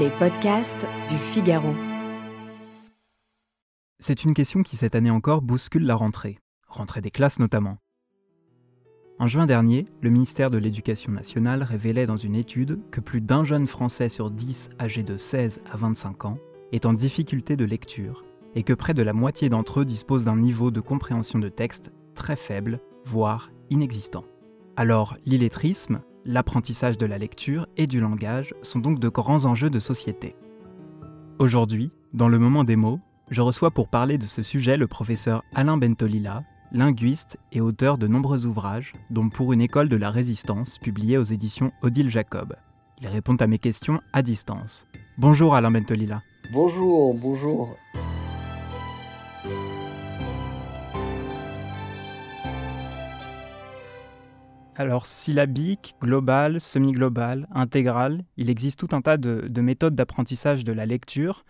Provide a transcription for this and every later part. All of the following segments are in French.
Les podcasts du Figaro. C'est une question qui cette année encore bouscule la rentrée, rentrée des classes notamment. En juin dernier, le ministère de l'Éducation nationale révélait dans une étude que plus d'un jeune Français sur 10 âgé de 16 à 25 ans est en difficulté de lecture et que près de la moitié d'entre eux disposent d'un niveau de compréhension de texte très faible, voire inexistant. Alors, l'illettrisme, l'apprentissage de la lecture et du langage sont donc de grands enjeux de société. Aujourd'hui, dans le moment des mots, je reçois pour parler de ce sujet le professeur Alain Bentolila, linguiste et auteur de nombreux ouvrages, dont Pour une école de la résistance, publié aux éditions Odile Jacob. Il répond à mes questions à distance. Bonjour Alain Bentolila. Bonjour, bonjour. Alors, syllabique, global, semi-global, intégral, il existe tout un tas de, méthodes d'apprentissage de la lecture.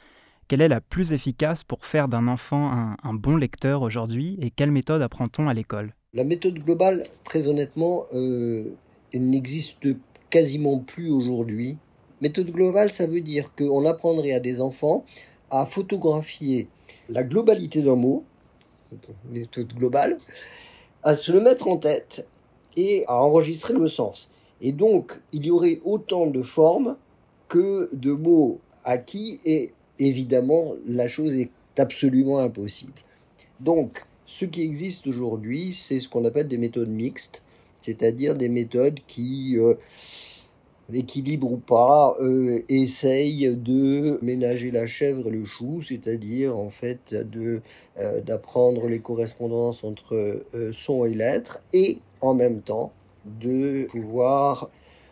Quelle est la plus efficace pour faire d'un enfant un, bon lecteur aujourd'hui et quelle méthode apprend-on à l'école? La méthode globale, très honnêtement, euh, elle n'existe quasiment plus aujourd'hui. Méthode globale, ça veut dire qu'on apprendrait à des enfants à photographier la globalité d'un mot, méthode globale, à se le mettre en tête et à enregistrer le sens. Et donc, il y aurait autant de formes que de mots acquis, et évidemment, la chose est absolument impossible. Donc, ce qui existe aujourd'hui, c'est ce qu'on appelle des méthodes mixtes, c'est-à-dire des méthodes qui, euh, équilibre ou pas, euh, essayent de ménager la chèvre et le chou, c'est-à-dire en fait de euh, d'apprendre les correspondances entre euh, son et lettres, et en même temps de pouvoir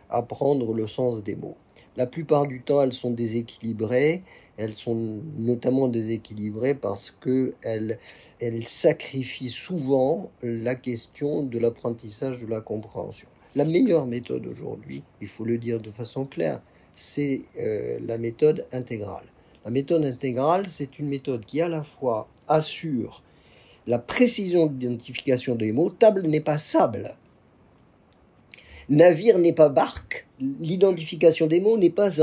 apprendre le sens des mots. La plupart du temps, elles sont déséquilibrées. Elles sont notamment déséquilibrées parce qu'elles elles sacrifient souvent la question de l'apprentissage de la compréhension. La meilleure méthode aujourd'hui, il faut le dire de façon claire, c'est euh, la méthode intégrale. La méthode intégrale, c'est une méthode qui à la fois assure la précision d'identification des mots. Table n'est pas sable. Navire n'est pas barque. L'identification des mots n'est pas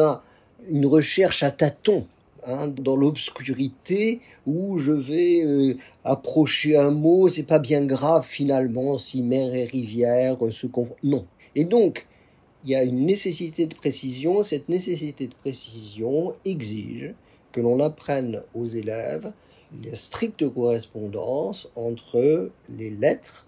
une recherche à tâtons. Hein, dans l'obscurité où je vais euh, approcher un mot, c'est pas bien grave finalement si mer et rivière se confondent. Non. Et donc, il y a une nécessité de précision. Cette nécessité de précision exige que l'on apprenne aux élèves la stricte correspondance entre les lettres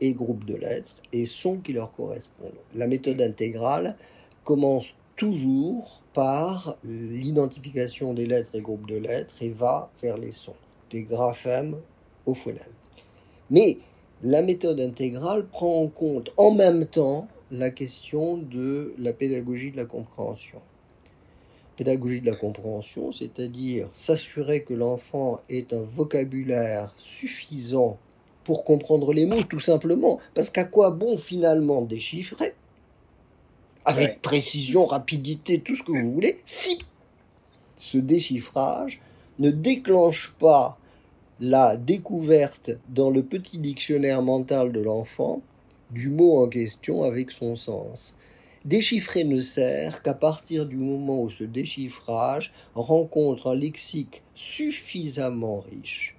et groupes de lettres et sons qui leur correspondent. La méthode intégrale commence toujours par l'identification des lettres et groupes de lettres et va vers les sons, des graphèmes au phonème. Mais la méthode intégrale prend en compte en même temps la question de la pédagogie de la compréhension. Pédagogie de la compréhension, c'est-à-dire s'assurer que l'enfant ait un vocabulaire suffisant pour comprendre les mots, tout simplement. Parce qu'à quoi bon finalement déchiffrer avec précision, rapidité, tout ce que vous voulez, si ce déchiffrage ne déclenche pas la découverte dans le petit dictionnaire mental de l'enfant du mot en question avec son sens. Déchiffrer ne sert qu'à partir du moment où ce déchiffrage rencontre un lexique suffisamment riche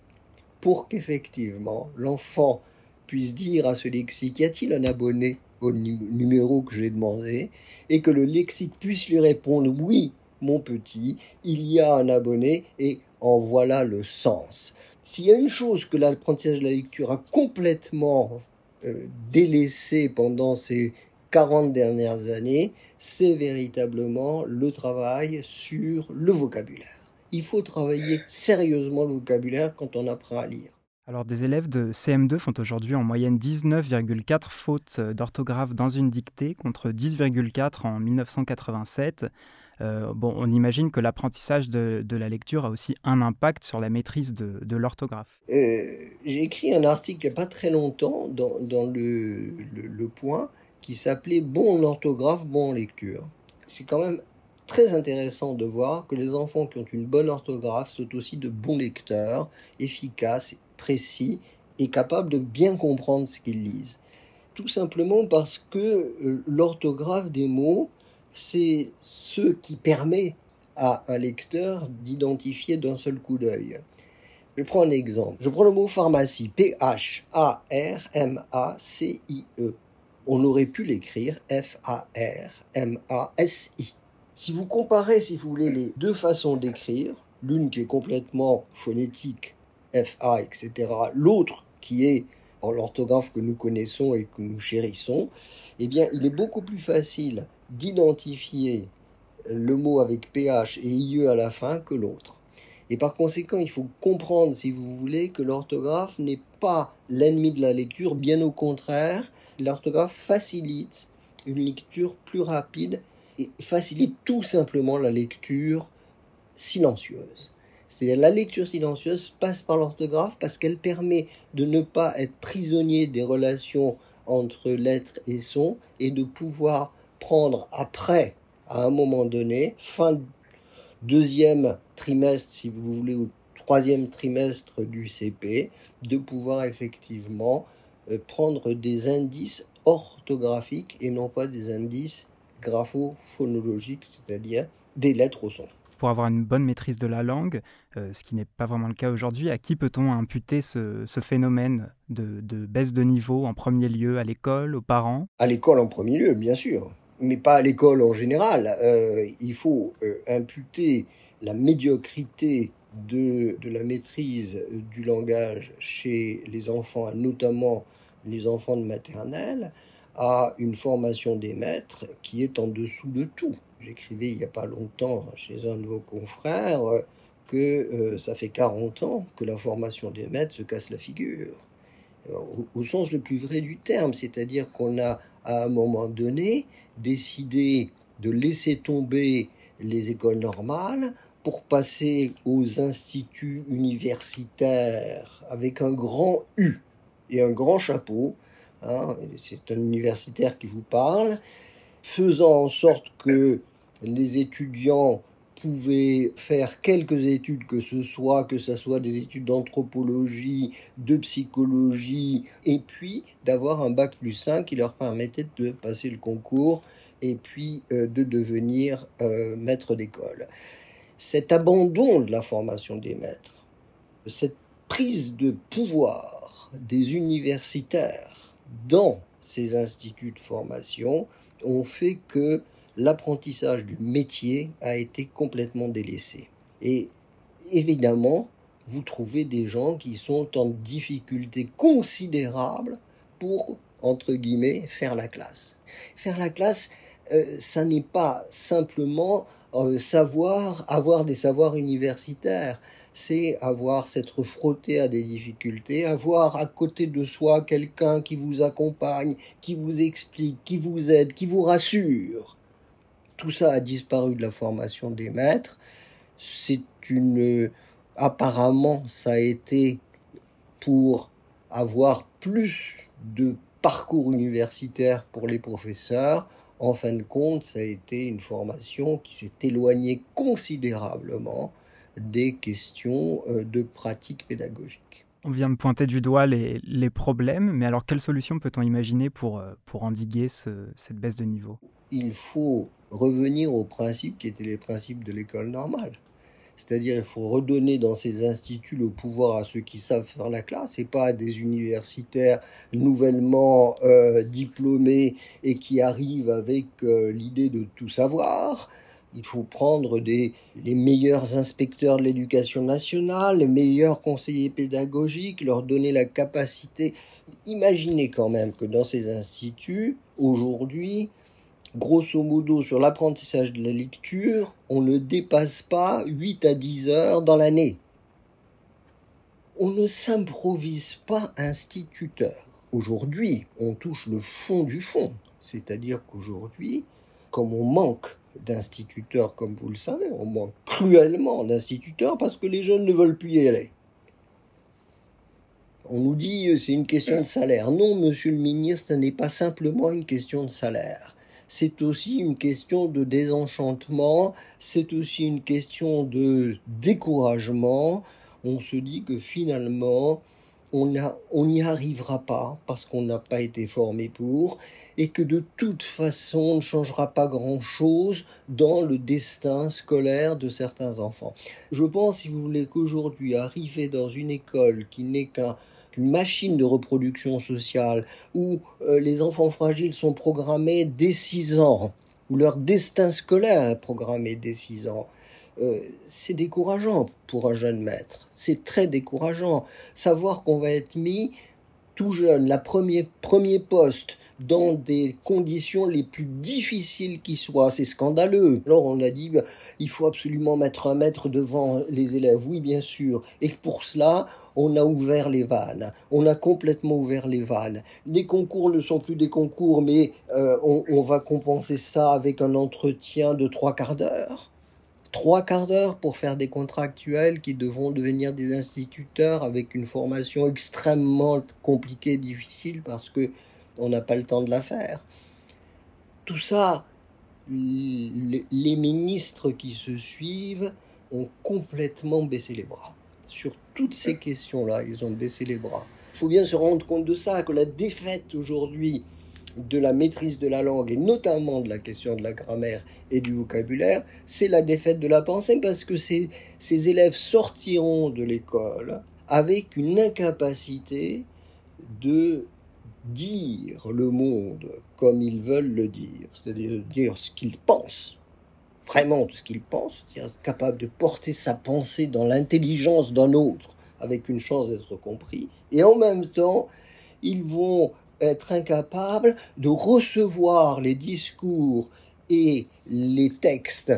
pour qu'effectivement l'enfant puisse dire à ce lexique Y a-t-il un abonné? Au numéro que j'ai demandé et que le lexique puisse lui répondre oui, mon petit, il y a un abonné et en voilà le sens. S'il y a une chose que l'apprentissage de la lecture a complètement euh, délaissé pendant ces 40 dernières années, c'est véritablement le travail sur le vocabulaire. Il faut travailler sérieusement le vocabulaire quand on apprend à lire. Alors, des élèves de CM2 font aujourd'hui en moyenne 19,4 fautes euh, d'orthographe dans une dictée contre 10,4 en 1987. Euh, bon, on imagine que l'apprentissage de, la lecture a aussi un impact sur la maîtrise de, l'orthographe. Euh, j'ai écrit un article il n'y a pas très longtemps dans, le, le, Point qui s'appelait Bon orthographe, bon lecture. C'est quand même très intéressant de voir que les enfants qui ont une bonne orthographe sont aussi de bons lecteurs, efficaces précis et capable de bien comprendre ce qu'ils lisent. Tout simplement parce que euh, l'orthographe des mots, c'est ce qui permet à un lecteur d'identifier d'un seul coup d'œil. Je prends un exemple. Je prends le mot pharmacie, P-H-A-R-M-A-C-I-E. On aurait pu l'écrire F-A-R-M-A-S-I. Si vous comparez, si vous voulez, les deux façons d'écrire, l'une qui est complètement phonétique, F-A, etc., l'autre qui est en l'orthographe que nous connaissons et que nous chérissons, eh bien, il est beaucoup plus facile d'identifier le mot avec PH et IE à la fin que l'autre. Et par conséquent, il faut comprendre, si vous voulez, que l'orthographe n'est pas l'ennemi de la lecture, bien au contraire, l'orthographe facilite une lecture plus rapide et facilite tout simplement la lecture silencieuse. La lecture silencieuse passe par l'orthographe parce qu'elle permet de ne pas être prisonnier des relations entre lettres et sons et de pouvoir prendre après, à un moment donné, fin deuxième trimestre, si vous voulez, ou troisième trimestre du CP, de pouvoir effectivement euh, prendre des indices orthographiques et non pas des indices grapho-phonologiques, c'est-à-dire des lettres au son. Pour avoir une bonne maîtrise de la langue, euh, ce qui n'est pas vraiment le cas aujourd'hui, à qui peut-on imputer ce, phénomène de, baisse de niveau en premier lieu? À l'école, aux parents? À l'école en premier lieu, bien sûr mais pas à l'école en général. Euh, il faut euh, imputer la médiocrité de, de, la maîtrise du langage chez les enfants, notamment les enfants de maternelle, à une formation des maîtres qui est en dessous de tout. J'écrivais il n'y a pas longtemps chez un de vos confrères que euh, ça fait 40 ans que la formation des maîtres se casse la figure. Au, au sens le plus vrai du terme, c'est-à-dire qu'on a à un moment donné, décidé de laisser tomber les écoles normales pour passer aux instituts universitaires avec un grand U et un grand chapeau. Hein, c'est un universitaire qui vous parle, faisant en sorte que les étudiants pouvez faire quelques études que ce soit, que ce soit des études d'anthropologie, de psychologie, et puis d'avoir un bac plus 5 qui leur permettait de passer le concours et puis euh, de devenir euh, maître d'école. Cet abandon de la formation des maîtres, cette prise de pouvoir des universitaires dans ces instituts de formation ont fait que l'apprentissage du métier a été complètement délaissé. Et évidemment, vous trouvez des gens qui sont en difficulté considérable pour, entre guillemets, faire la classe. Faire la classe, euh, ça n'est pas simplement euh, savoir, avoir des savoirs universitaires c'est avoir s'être frotté à des difficultés, avoir à côté de soi quelqu'un qui vous accompagne, qui vous explique, qui vous aide, qui vous rassure tout ça a disparu de la formation des maîtres. C'est une. Apparemment, ça a été pour avoir plus de parcours universitaire pour les professeurs. En fin de compte, ça a été une formation qui s'est éloignée considérablement des questions euh, de pratique pédagogique. On vient de pointer du doigt les, les problèmes, mais alors quelle solution peut-on imaginer pour, euh, pour endiguer cette baisse de niveau? Il faut revenir aux principes qui étaient les principes de l'école normale. C'est-à-dire il faut redonner dans ces instituts le pouvoir à ceux qui savent faire la classe et pas à des universitaires nouvellement euh, diplômés et qui arrivent avec euh, l'idée de tout savoir. Il faut prendre des, les meilleurs inspecteurs de l'éducation nationale, les meilleurs conseillers pédagogiques, leur donner la capacité. Imaginez quand même que dans ces instituts, aujourd'hui, grosso modo, sur l'apprentissage de la lecture, on ne dépasse pas 8 à 10 heures dans l'année. On ne s'improvise pas instituteur. Aujourd'hui, on touche le fond du fond. C'est-à-dire qu'aujourd'hui, comme on manque d'instituteurs, comme vous le savez, on manque cruellement d'instituteurs parce que les jeunes ne veulent plus y aller. On nous dit c'est une question de salaire. Non, monsieur le ministre, ce n'est pas simplement une question de salaire c'est aussi une question de désenchantement, c'est aussi une question de découragement. On se dit que finalement, on n'y arrivera pas parce qu'on n'a pas été formé pour et que de toute façon on ne changera pas grand-chose dans le destin scolaire de certains enfants. Je pense, si vous voulez, qu'aujourd'hui, arriver dans une école qui n'est qu'une machine de reproduction sociale, où euh, les enfants fragiles sont programmés dès 6 ans, où leur destin scolaire est programmé dès 6 ans, euh, c'est décourageant pour un jeune maître. C'est très décourageant. Savoir qu'on va être mis tout jeune, la premier, premier poste, dans des conditions les plus difficiles qui soient. C'est scandaleux. Alors on a dit, bah, il faut absolument mettre un maître devant les élèves. Oui, bien sûr. Et pour cela, on a ouvert les vannes. On a complètement ouvert les vannes. Les concours ne sont plus des concours, mais euh, on, on va compenser ça avec un entretien de trois quarts d'heure trois quarts d'heure pour faire des contractuels qui devront devenir des instituteurs avec une formation extrêmement compliquée, difficile parce que on n'a pas le temps de la faire. Tout ça, les ministres qui se suivent ont complètement baissé les bras. Sur toutes ces questions-là, ils ont baissé les bras. Il faut bien se rendre compte de ça, que la défaite aujourd'hui de la maîtrise de la langue et notamment de la question de la grammaire et du vocabulaire, c'est la défaite de la pensée parce que ces, ces élèves sortiront de l'école avec une incapacité de dire le monde comme ils veulent le dire, c'est-à-dire dire ce qu'ils pensent, vraiment ce qu'ils pensent, c'est-à-dire capable de porter sa pensée dans l'intelligence d'un autre avec une chance d'être compris, et en même temps, ils vont être incapable de recevoir les discours et les textes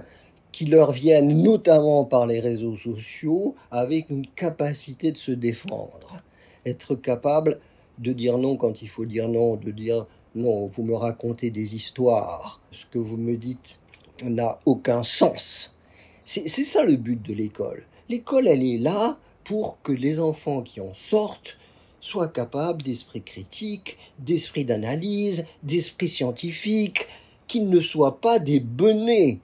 qui leur viennent notamment par les réseaux sociaux avec une capacité de se défendre. Être capable de dire non quand il faut dire non, de dire non, vous me racontez des histoires, ce que vous me dites n'a aucun sens. C'est ça le but de l'école. L'école, elle est là pour que les enfants qui en sortent soient capables d'esprit critique, d'esprit d'analyse, d'esprit scientifique, qu'ils ne soient pas des benets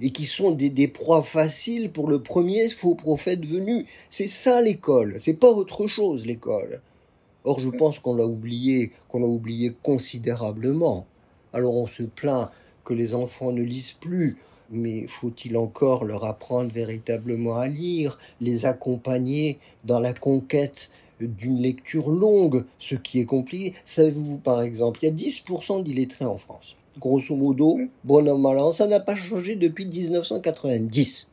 et qui sont des, des, proies faciles pour le premier faux prophète venu. C'est ça l'école, c'est pas autre chose l'école. Or je pense qu'on l'a oublié, qu'on l'a oublié considérablement. Alors on se plaint que les enfants ne lisent plus, mais faut-il encore leur apprendre véritablement à lire, les accompagner dans la conquête d'une lecture longue, ce qui est compliqué. Savez-vous, par exemple, il y a 10% d'illettrés en France. Grosso modo, bonhomme malin, ça n'a pas changé depuis 1990.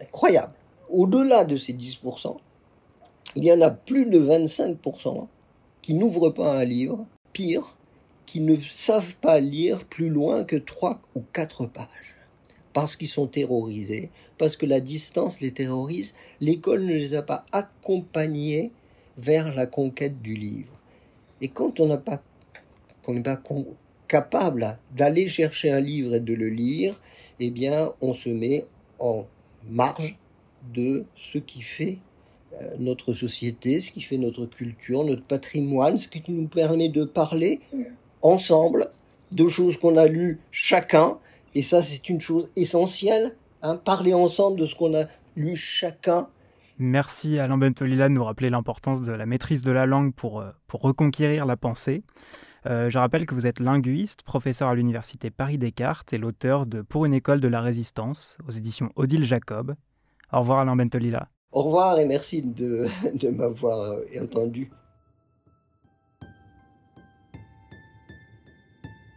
Incroyable. Au-delà de ces 10%, il y en a plus de 25% qui n'ouvrent pas un livre, pire, qui ne savent pas lire plus loin que 3 ou 4 pages parce qu'ils sont terrorisés, parce que la distance les terrorise, l'école ne les a pas accompagnés vers la conquête du livre. Et quand on pas, n'est pas capable d'aller chercher un livre et de le lire, eh bien, on se met en marge de ce qui fait notre société, ce qui fait notre culture, notre patrimoine, ce qui nous permet de parler ensemble de choses qu'on a lues chacun. Et ça, c'est une chose essentielle. Hein, parler ensemble de ce qu'on a lu chacun Merci Alain Bentolila de nous rappeler l'importance de la maîtrise de la langue pour, euh, pour reconquérir la pensée. Euh, je rappelle que vous êtes linguiste, professeur à l'université Paris-Descartes et l'auteur de Pour une école de la résistance aux éditions Odile Jacob. Au revoir Alain Bentolila. Au revoir et merci de, m'avoir euh, entendu.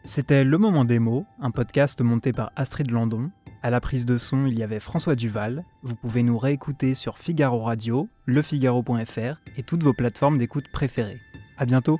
C'était Le Moment des mots, un podcast monté par Astrid Landon à la prise de son, il y avait François Duval. Vous pouvez nous réécouter sur Figaro Radio, lefigaro.fr et toutes vos plateformes d'écoute préférées. À bientôt!